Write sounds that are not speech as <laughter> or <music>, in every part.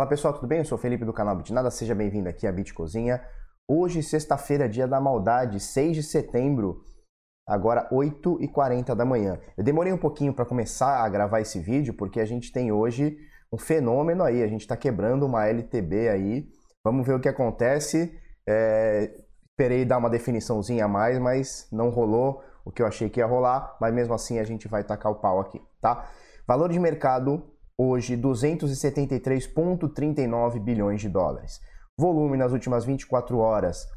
Fala pessoal, tudo bem? Eu sou o Felipe do canal Bitnada, seja bem-vindo aqui à Bit Cozinha. Hoje, sexta-feira, dia da maldade, 6 de setembro, agora 8h40 da manhã. Eu demorei um pouquinho para começar a gravar esse vídeo porque a gente tem hoje um fenômeno aí, a gente está quebrando uma LTB aí. Vamos ver o que acontece. É... Esperei dar uma definiçãozinha a mais, mas não rolou o que eu achei que ia rolar, mas mesmo assim a gente vai tacar o pau aqui, tá? Valor de mercado hoje 273,39 bilhões de dólares. Volume nas últimas 24 horas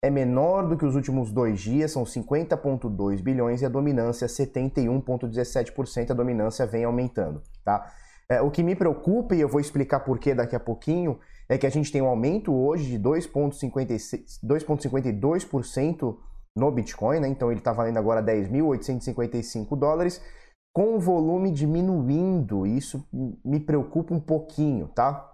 é menor do que os últimos dois dias, são 50,2 bilhões e a dominância 71,17%. A dominância vem aumentando, tá? É, o que me preocupa, e eu vou explicar por que daqui a pouquinho, é que a gente tem um aumento hoje de 2,52% no Bitcoin, né? então ele está valendo agora 10.855 dólares, com o volume diminuindo, isso me preocupa um pouquinho, tá?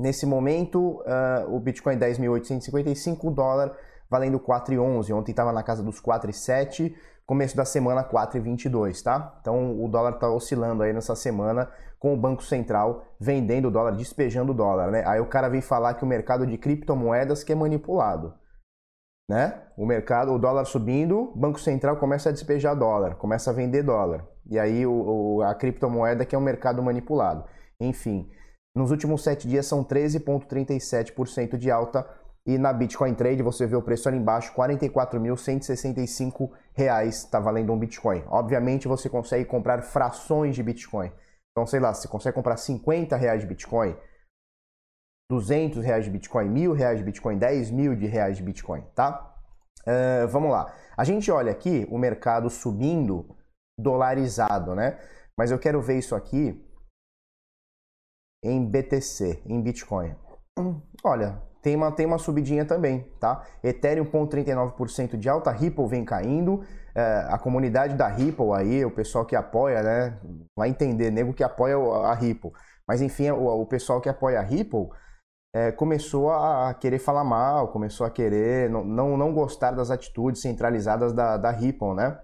Nesse momento, uh, o Bitcoin 10.855 dólar valendo 4,11. Ontem estava na casa dos 4,7, começo da semana 4,22, tá? Então o dólar está oscilando aí nessa semana com o Banco Central vendendo o dólar, despejando o dólar, né? Aí o cara vem falar que o mercado de criptomoedas que é manipulado né? O mercado, o dólar subindo, o Banco Central começa a despejar dólar, começa a vender dólar. E aí o, o, a criptomoeda que é um mercado manipulado. Enfim, nos últimos sete dias são 13,37% de alta. E na Bitcoin Trade você vê o preço ali embaixo, R$ 44.165 está valendo um Bitcoin. Obviamente você consegue comprar frações de Bitcoin. Então, sei lá, você consegue comprar 50 reais de Bitcoin, 200 reais de Bitcoin, mil reais de Bitcoin, 10 mil de reais de Bitcoin, tá? Uh, vamos lá. A gente olha aqui o mercado subindo dolarizado, né? Mas eu quero ver isso aqui em BTC, em Bitcoin. Olha, tem uma, tem uma subidinha também, tá? Ethereum 0,39% de alta, Ripple vem caindo, é, a comunidade da Ripple aí, o pessoal que apoia, né? Vai entender, nego que apoia a Ripple. Mas enfim, o, o pessoal que apoia a Ripple é, começou a querer falar mal, começou a querer não, não, não gostar das atitudes centralizadas da, da Ripple, né?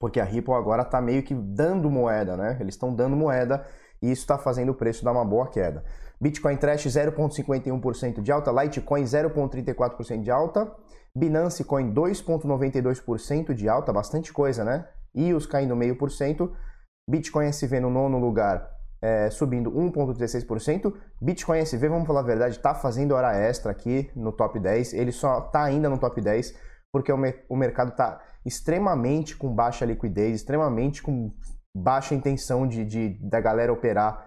Porque a Ripple agora está meio que dando moeda, né? Eles estão dando moeda e isso está fazendo o preço dar uma boa queda. Bitcoin Trash 0,51% de alta, Litecoin 0,34% de alta, Binance Coin 2,92% de alta, bastante coisa, né? EOS caindo meio por cento, Bitcoin SV no nono lugar é, subindo 1,16%. Bitcoin SV, vamos falar a verdade, está fazendo hora extra aqui no top 10. Ele só está ainda no top 10 porque o, o mercado está extremamente com baixa liquidez, extremamente com baixa intenção de, de da galera operar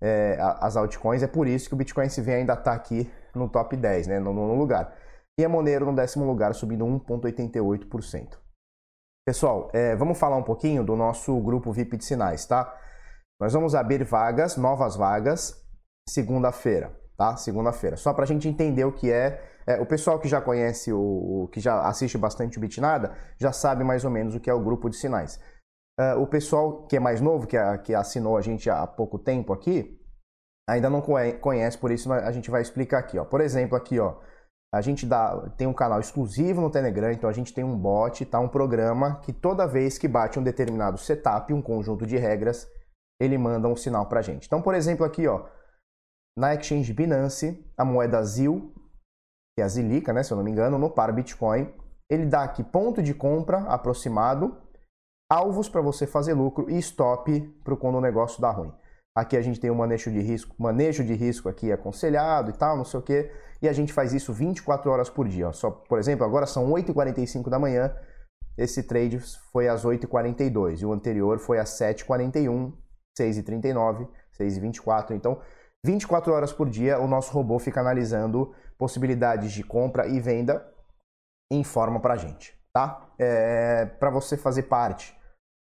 é, as altcoins. É por isso que o Bitcoin SV ainda está aqui no top 10, né, no nono lugar. E a Monero no décimo lugar, subindo 1,88%. Pessoal, é, vamos falar um pouquinho do nosso grupo VIP de sinais, tá? Nós vamos abrir vagas, novas vagas, segunda-feira, tá? Segunda-feira. Só para a gente entender o que é, é. o pessoal que já conhece, o, o, que já assiste bastante o Bitnada, já sabe mais ou menos o que é o grupo de sinais. Uh, o pessoal que é mais novo, que, que assinou a gente há pouco tempo aqui, ainda não conhece, por isso a gente vai explicar aqui. Ó. Por exemplo, aqui, ó, a gente dá, tem um canal exclusivo no Telegram, então a gente tem um bot, tá? um programa que toda vez que bate um determinado setup, um conjunto de regras, ele manda um sinal para a gente. Então, por exemplo, aqui, ó, na Exchange Binance, a moeda ZIL, que é a Zilica, né, se eu não me engano, no par Bitcoin, ele dá aqui ponto de compra aproximado, alvos para você fazer lucro e stop para quando o negócio dá ruim. Aqui a gente tem um manejo de risco, manejo de risco aqui aconselhado e tal, não sei o que, e a gente faz isso 24 horas por dia. Ó. Só, por exemplo, agora são 8h45 da manhã, esse trade foi às 8h42 e o anterior foi às 7h41 6h39, 6h24. Então, 24 horas por dia, o nosso robô fica analisando possibilidades de compra e venda e informa para a gente, tá? É, para você fazer parte,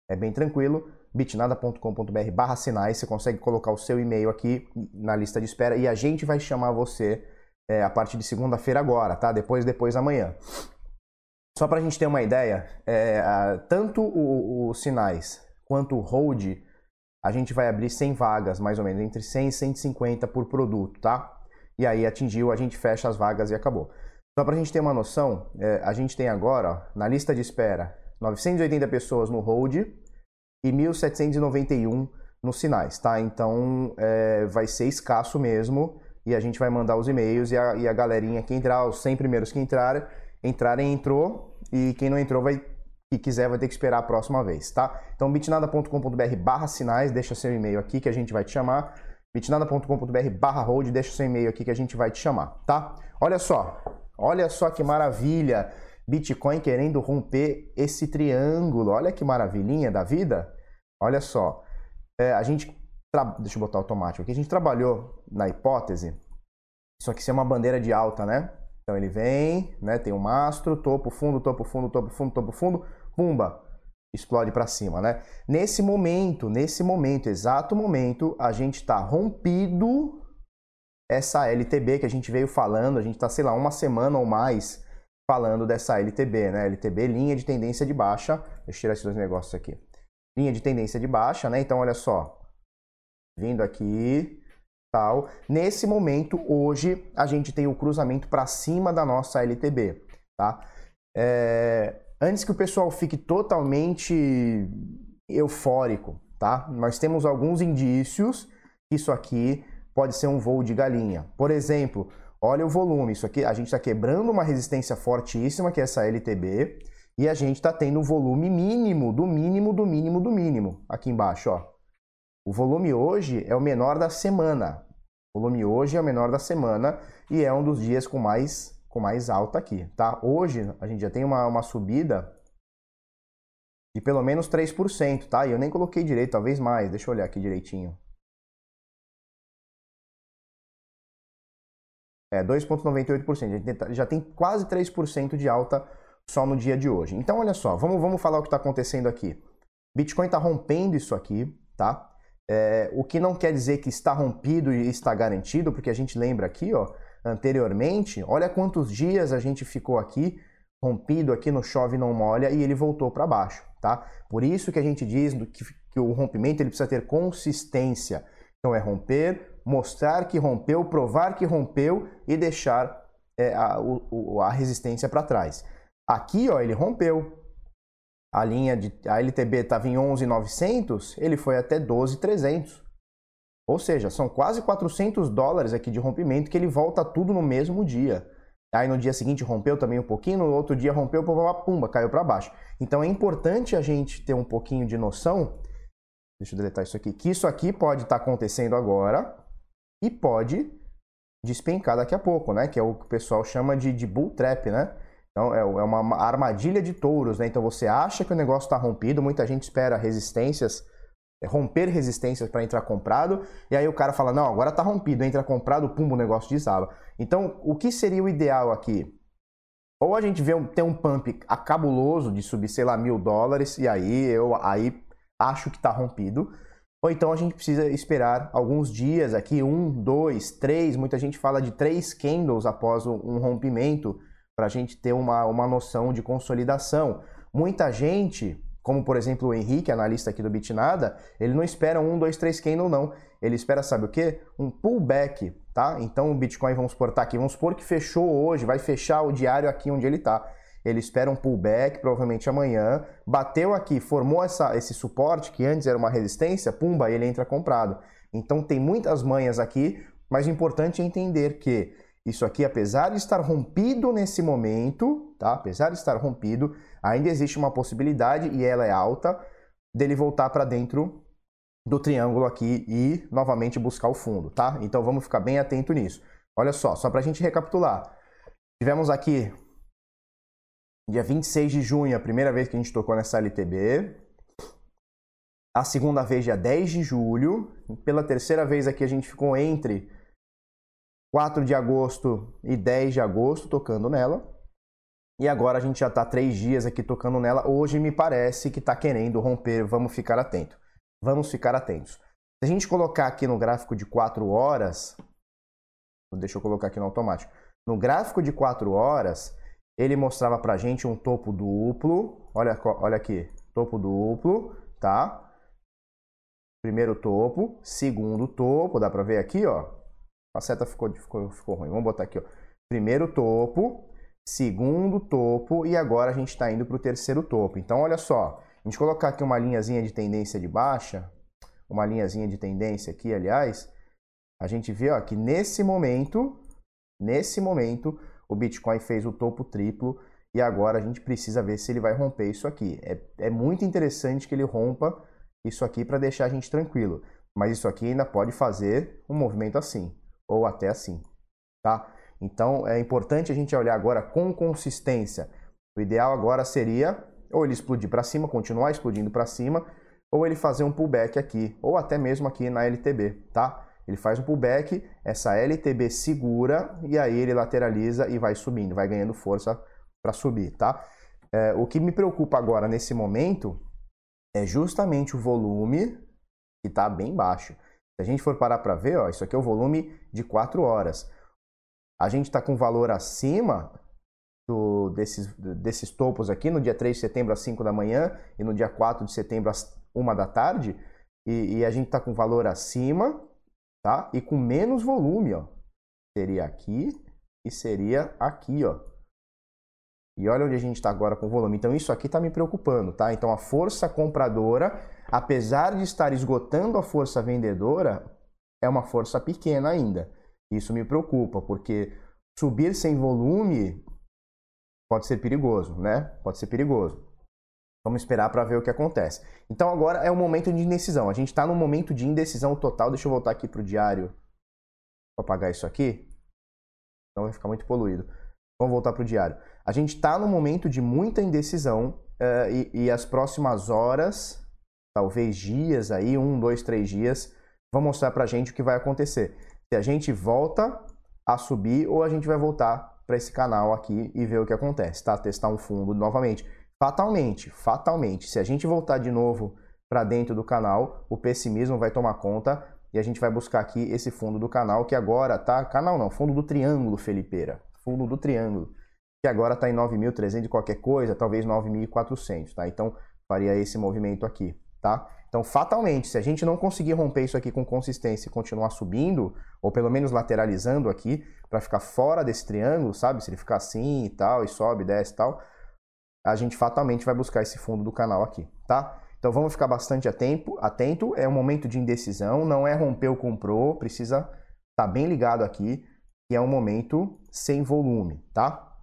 é bem tranquilo, bitnada.com.br barra sinais, você consegue colocar o seu e-mail aqui na lista de espera e a gente vai chamar você é, a partir de segunda-feira agora, tá? Depois, depois amanhã. Só para a gente ter uma ideia, é, tanto o, o sinais quanto o hold a gente vai abrir 100 vagas, mais ou menos, entre 100 e 150 por produto, tá? E aí atingiu, a gente fecha as vagas e acabou. Só para a gente ter uma noção, é, a gente tem agora, ó, na lista de espera, 980 pessoas no hold e 1.791 nos sinais, tá? Então é, vai ser escasso mesmo e a gente vai mandar os e-mails e a, e a galerinha que entrar, os 100 primeiros que entrarem, entrarem entrou e quem não entrou vai que quiser vai ter que esperar a próxima vez, tá? Então bitnada.com.br barra sinais, deixa seu e-mail aqui que a gente vai te chamar. bitnada.com.br barra hold, deixa seu e-mail aqui que a gente vai te chamar, tá? Olha só, olha só que maravilha, Bitcoin querendo romper esse triângulo, olha que maravilhinha da vida. Olha só, é, a gente, deixa eu botar automático aqui, a gente trabalhou na hipótese, isso aqui é uma bandeira de alta, né? Então ele vem, né, tem um mastro, topo, fundo, topo, fundo, topo, fundo, topo, fundo, pumba, explode para cima, né? Nesse momento, nesse momento, exato momento, a gente está rompido essa LTB que a gente veio falando, a gente está, sei lá, uma semana ou mais falando dessa LTB, né? LTB, linha de tendência de baixa. Deixa eu tirar esses dois negócios aqui. Linha de tendência de baixa, né? Então, olha só. Vindo aqui, tal. Nesse momento, hoje, a gente tem o cruzamento para cima da nossa LTB, tá? É... Antes que o pessoal fique totalmente eufórico, tá? Nós temos alguns indícios que isso aqui pode ser um voo de galinha. Por exemplo, olha o volume. Isso aqui, a gente está quebrando uma resistência fortíssima, que é essa LTB, e a gente está tendo o volume mínimo, do mínimo, do mínimo, do mínimo, aqui embaixo, ó. O volume hoje é o menor da semana. O volume hoje é o menor da semana e é um dos dias com mais, com mais alta aqui, tá? Hoje a gente já tem uma, uma subida de pelo menos 3%, tá? E eu nem coloquei direito, talvez mais. Deixa eu olhar aqui direitinho. É 2,98%. A gente já tem quase 3% de alta só no dia de hoje. Então, olha só, vamos, vamos falar o que está acontecendo aqui. Bitcoin está rompendo isso aqui, tá? É, o que não quer dizer que está rompido e está garantido, porque a gente lembra aqui, ó, anteriormente, olha quantos dias a gente ficou aqui rompido aqui no chove não molha e ele voltou para baixo, tá? Por isso que a gente diz que, que o rompimento ele precisa ter consistência. Então é romper, mostrar que rompeu, provar que rompeu e deixar é, a, o, a resistência para trás. Aqui, ó, ele rompeu, a linha de a LTB estava em 11.900, ele foi até 12.300. Ou seja, são quase 400 dólares aqui de rompimento que ele volta tudo no mesmo dia. Aí no dia seguinte rompeu também um pouquinho, no outro dia rompeu, pumba, pumba caiu para baixo. Então é importante a gente ter um pouquinho de noção. Deixa eu deletar isso aqui. Que isso aqui pode estar tá acontecendo agora e pode despencar daqui a pouco, né? Que é o que o pessoal chama de, de bull trap, né? Então, é, é uma armadilha de touros, né? Então, você acha que o negócio está rompido, muita gente espera resistências, é, romper resistências para entrar comprado, e aí o cara fala, não, agora está rompido, entra comprado, pum, o negócio desaba. Então, o que seria o ideal aqui? Ou a gente vê um, tem um pump acabuloso de subir, sei lá, mil dólares, e aí eu aí acho que está rompido. Ou então a gente precisa esperar alguns dias aqui, um, dois, três, muita gente fala de três candles após um rompimento, para a gente ter uma, uma noção de consolidação. Muita gente, como por exemplo o Henrique, analista aqui do Bitnada, ele não espera um, dois, três candle não. Ele espera, sabe o quê? Um pullback, tá? Então o Bitcoin, vamos supor, tá aqui, vamos supor que fechou hoje, vai fechar o diário aqui onde ele está. Ele espera um pullback, provavelmente amanhã, bateu aqui, formou essa, esse suporte que antes era uma resistência, pumba, ele entra comprado. Então tem muitas manhas aqui, mas o importante é entender que isso aqui, apesar de estar rompido nesse momento, tá? Apesar de estar rompido, ainda existe uma possibilidade e ela é alta dele voltar para dentro do triângulo aqui e novamente buscar o fundo, tá? Então vamos ficar bem atento nisso. Olha só, só para a gente recapitular. Tivemos aqui dia 26 de junho, a primeira vez que a gente tocou nessa LTB. A segunda vez, dia 10 de julho. Pela terceira vez aqui a gente ficou entre 4 de agosto e 10 de agosto tocando nela. E agora a gente já está três dias aqui tocando nela. Hoje me parece que está querendo romper. Vamos ficar atento. Vamos ficar atentos. Se a gente colocar aqui no gráfico de 4 horas, deixa eu colocar aqui no automático. No gráfico de 4 horas, ele mostrava para a gente um topo duplo. Olha, olha aqui, topo duplo, tá? Primeiro topo, segundo topo, dá para ver aqui, ó. A seta ficou, ficou, ficou ruim. Vamos botar aqui, ó. Primeiro topo, segundo topo e agora a gente está indo para o terceiro topo. Então, olha só, a gente colocar aqui uma linhazinha de tendência de baixa, uma linhazinha de tendência aqui, aliás, a gente vê ó, que nesse momento, nesse momento, o Bitcoin fez o topo triplo e agora a gente precisa ver se ele vai romper isso aqui. É, é muito interessante que ele rompa isso aqui para deixar a gente tranquilo, mas isso aqui ainda pode fazer um movimento assim, ou até assim, tá? Então é importante a gente olhar agora com consistência. O ideal agora seria ou ele explodir para cima, continuar explodindo para cima, ou ele fazer um pullback aqui, ou até mesmo aqui na LTB, tá? Ele faz um pullback, essa LTB segura e aí ele lateraliza e vai subindo, vai ganhando força para subir, tá? É, o que me preocupa agora nesse momento é justamente o volume que está bem baixo. Se a gente for parar para ver, ó, isso aqui é o volume de 4 horas. A gente está com valor acima do, desses, desses topos aqui no dia 3 de setembro às 5 da manhã e no dia 4 de setembro às 1 da tarde. E, e a gente está com valor acima tá? e com menos volume. Ó. Seria aqui e seria aqui. Ó. E olha onde a gente está agora com volume. Então isso aqui está me preocupando. Tá? Então a força compradora, apesar de estar esgotando a força vendedora, é uma força pequena ainda. Isso me preocupa, porque subir sem volume pode ser perigoso, né? Pode ser perigoso. Vamos esperar para ver o que acontece. Então agora é o momento de indecisão. A gente está no momento de indecisão total. Deixa eu voltar aqui para o diário para apagar isso aqui. Não vai ficar muito poluído. Vamos voltar para o diário. A gente está no momento de muita indecisão uh, e, e, as próximas horas, talvez dias aí, um, dois, três dias, vão mostrar para a gente o que vai acontecer. Se a gente volta a subir ou a gente vai voltar para esse canal aqui e ver o que acontece, tá? Testar um fundo novamente. Fatalmente, fatalmente, se a gente voltar de novo para dentro do canal, o pessimismo vai tomar conta e a gente vai buscar aqui esse fundo do canal que agora tá, canal não, fundo do triângulo Felipeira, fundo do triângulo, que agora está em 9.300 e qualquer coisa, talvez 9.400, tá? Então faria esse movimento aqui, tá? Então, fatalmente, se a gente não conseguir romper isso aqui com consistência e continuar subindo, ou pelo menos lateralizando aqui, para ficar fora desse triângulo, sabe? Se ele ficar assim e tal, e sobe, desce e tal, a gente fatalmente vai buscar esse fundo do canal aqui, tá? Então vamos ficar bastante atento, atento, é um momento de indecisão, não é romper ou comprou, precisa estar tá bem ligado aqui, que é um momento sem volume, tá?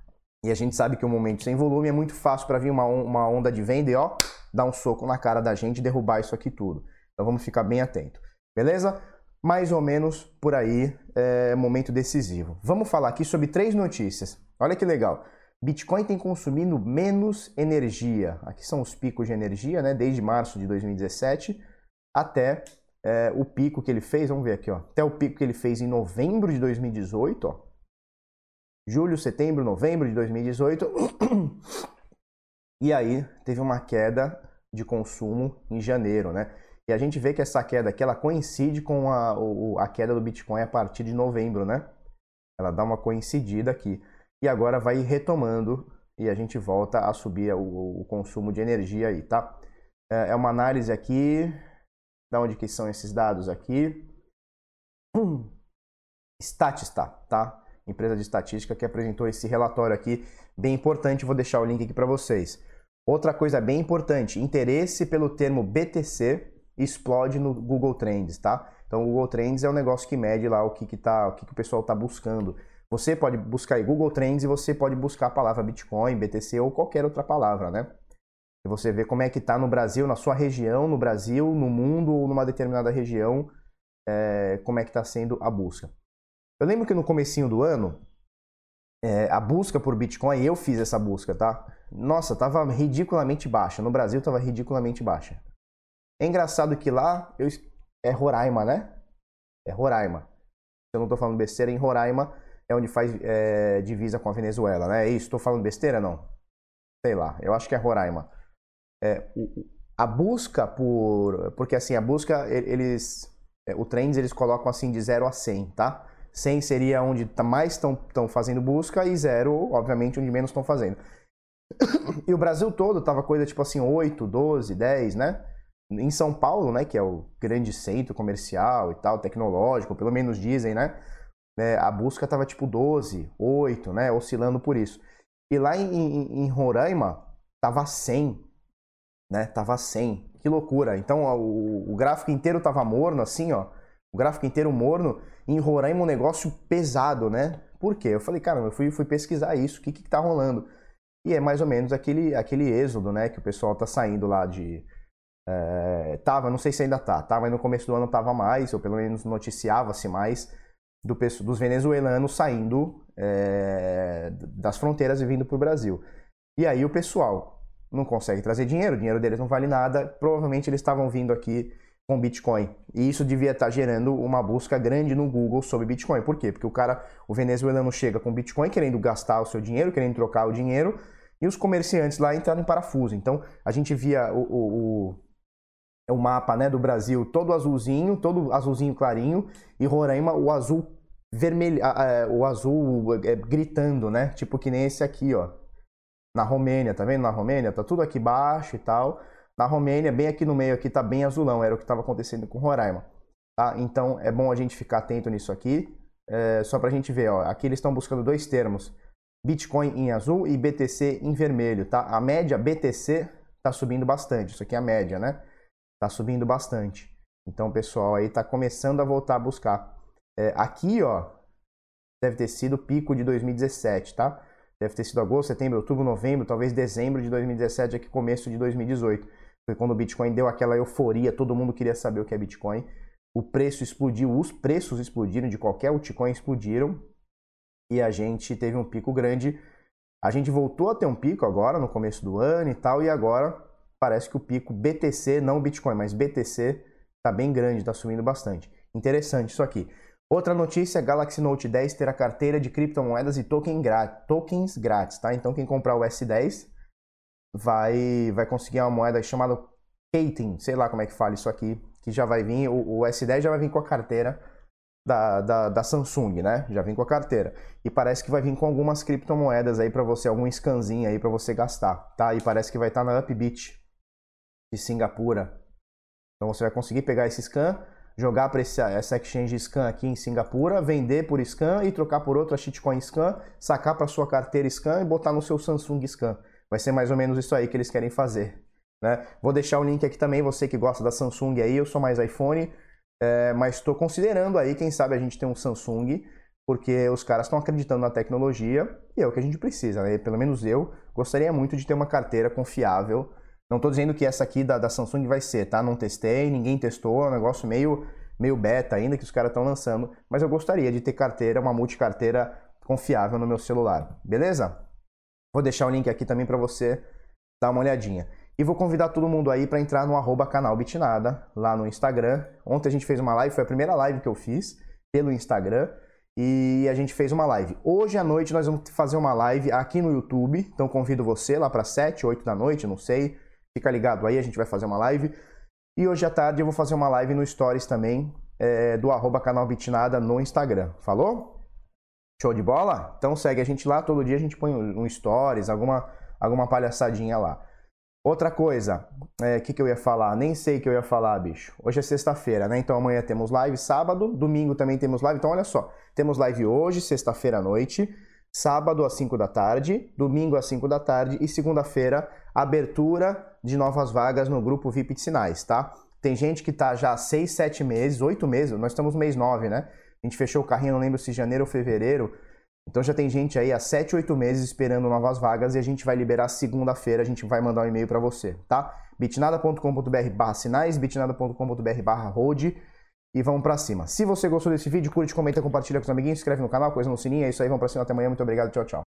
E a gente sabe que um momento sem volume é muito fácil para vir uma, uma onda de venda e ó, dar um soco na cara da gente e derrubar isso aqui tudo. Então vamos ficar bem atento, beleza? Mais ou menos por aí, é momento decisivo. Vamos falar aqui sobre três notícias. Olha que legal. Bitcoin tem consumido menos energia. Aqui são os picos de energia, né? Desde março de 2017 até é, o pico que ele fez. Vamos ver aqui, ó. Até o pico que ele fez em novembro de 2018, ó. Julho, setembro, novembro de 2018. <clears throat> E aí teve uma queda de consumo em janeiro, né? E a gente vê que essa queda aqui ela coincide com a, a queda do Bitcoin a partir de novembro, né? Ela dá uma coincidida aqui. E agora vai retomando e a gente volta a subir o, o consumo de energia aí, tá? É, é uma análise aqui. Da onde que são esses dados aqui? <clears throat> Statista, tá? Empresa de estatística que apresentou esse relatório aqui, bem importante. Vou deixar o link aqui para vocês. Outra coisa bem importante, interesse pelo termo BTC explode no Google Trends, tá? Então o Google Trends é um negócio que mede lá o que, que, tá, o que, que o pessoal está buscando. Você pode buscar aí Google Trends e você pode buscar a palavra Bitcoin, BTC ou qualquer outra palavra, né? E você vê como é que está no Brasil, na sua região, no Brasil, no mundo ou numa determinada região, é, como é que está sendo a busca. Eu lembro que no comecinho do ano, é, a busca por Bitcoin, eu fiz essa busca, tá? Nossa, tava ridiculamente baixa. No Brasil tava ridiculamente baixa. É engraçado que lá eu... é Roraima, né? É Roraima. Se eu não tô falando besteira, em Roraima é onde faz é, divisa com a Venezuela, né? É isso? Tô falando besteira, não? Sei lá, eu acho que é Roraima. É, a busca por... Porque assim, a busca, eles... É, o Trends, eles colocam assim de 0 a 100, tá? 100 seria onde tá mais estão fazendo busca e 0, obviamente, onde menos estão fazendo. <coughs> e o Brasil todo tava coisa tipo assim, 8, 12, 10, né? Em São Paulo, né, que é o grande centro comercial e tal, tecnológico, pelo menos dizem, né? né a busca tava tipo 12, 8, né? Oscilando por isso. E lá em, em, em Roraima, tava 100, né? Tava 100. Que loucura. Então o, o gráfico inteiro tava morno, assim, ó. O gráfico inteiro morno. Em Roraima um negócio pesado, né? Por quê? Eu falei, cara, eu fui, fui pesquisar isso, o que que tá rolando? E é mais ou menos aquele, aquele êxodo, né? Que o pessoal tá saindo lá de... É, tava, não sei se ainda tá, tava no começo do ano tava mais, ou pelo menos noticiava-se mais do, dos venezuelanos saindo é, das fronteiras e vindo para o Brasil. E aí o pessoal não consegue trazer dinheiro, o dinheiro deles não vale nada, provavelmente eles estavam vindo aqui com Bitcoin. E isso devia estar tá gerando uma busca grande no Google sobre Bitcoin. Por quê? Porque o cara, o venezuelano chega com Bitcoin querendo gastar o seu dinheiro, querendo trocar o dinheiro, e os comerciantes lá entraram em parafuso. Então a gente via o, o, o, o mapa né, do Brasil todo azulzinho, todo azulzinho clarinho, e Roraima o azul vermelho, o azul é, gritando, né? Tipo que nem esse aqui, ó. Na Romênia, tá vendo? Na Romênia tá tudo aqui baixo e tal. Na Romênia, bem aqui no meio aqui tá bem azulão, era o que estava acontecendo com Roraima. Tá? Então é bom a gente ficar atento nisso aqui, é, só para a gente ver, ó. Aqui eles estão buscando dois termos: Bitcoin em azul e BTC em vermelho, tá? A média BTC tá subindo bastante. Isso aqui é a média, né? Tá subindo bastante. Então o pessoal aí tá começando a voltar a buscar. É, aqui, ó, deve ter sido o pico de 2017, tá? Deve ter sido agosto, setembro, outubro, novembro, talvez dezembro de 2017, aqui começo de 2018. Foi quando o Bitcoin deu aquela euforia, todo mundo queria saber o que é Bitcoin. O preço explodiu, os preços explodiram, de qualquer altcoin explodiram. E a gente teve um pico grande. A gente voltou a ter um pico agora, no começo do ano e tal, e agora parece que o pico BTC, não Bitcoin, mas BTC, está bem grande, está subindo bastante. Interessante isso aqui. Outra notícia, Galaxy Note 10 terá carteira de criptomoedas e token grátis, tokens grátis, tá? Então quem comprar o S10 vai, vai conseguir uma moeda chamada Kating, sei lá como é que fala isso aqui, que já vai vir, o, o S10 já vai vir com a carteira da, da, da, Samsung, né? Já vem com a carteira. E parece que vai vir com algumas criptomoedas aí para você, algum scanzinho aí para você gastar, tá? E parece que vai estar tá na Upbit de Singapura. Então você vai conseguir pegar esse scan jogar para essa exchange scan aqui em Singapura, vender por scan e trocar por outra shitcoin scan, sacar para sua carteira scan e botar no seu Samsung scan. Vai ser mais ou menos isso aí que eles querem fazer. Né? Vou deixar o link aqui também, você que gosta da Samsung aí, eu sou mais iPhone, é, mas estou considerando aí, quem sabe a gente tem um Samsung, porque os caras estão acreditando na tecnologia e é o que a gente precisa, né? Pelo menos eu gostaria muito de ter uma carteira confiável não estou dizendo que essa aqui da, da, Samsung vai ser, tá? Não testei, ninguém testou, é um negócio meio, meio beta ainda que os caras estão lançando, mas eu gostaria de ter carteira, uma multicarteira confiável no meu celular, beleza? Vou deixar o link aqui também para você dar uma olhadinha. E vou convidar todo mundo aí para entrar no arroba canal Bitnada, lá no Instagram. Ontem a gente fez uma live, foi a primeira live que eu fiz pelo Instagram e a gente fez uma live. Hoje à noite nós vamos fazer uma live aqui no YouTube, então convido você lá para 7, 8 da noite, não sei, Fica ligado aí, a gente vai fazer uma live. E hoje à tarde eu vou fazer uma live no Stories também, é, do arroba canal Bitnada no Instagram. Falou? Show de bola? Então segue a gente lá, todo dia a gente põe um Stories, alguma, alguma palhaçadinha lá. Outra coisa, o é, que, que eu ia falar? Nem sei o que eu ia falar, bicho. Hoje é sexta-feira, né? Então amanhã temos live, sábado, domingo também temos live. Então olha só, temos live hoje, sexta-feira à noite sábado às 5 da tarde, domingo às 5 da tarde e segunda-feira, abertura de novas vagas no grupo VIP de Sinais, tá? Tem gente que tá já há 6, 7 meses, 8 meses, nós estamos mês 9, né? A gente fechou o carrinho, não lembro se janeiro ou fevereiro. Então já tem gente aí há 7, 8 meses esperando novas vagas e a gente vai liberar segunda-feira, a gente vai mandar um e-mail para você, tá? bitnada.com.br barra sinais, bitnada.com.br barra hold e vamos para cima. Se você gostou desse vídeo, curte, comenta, compartilha com os amiguinhos, inscreve no canal, coisa no sininho. É isso aí, vamos para cima. Até amanhã. Muito obrigado. Tchau, tchau.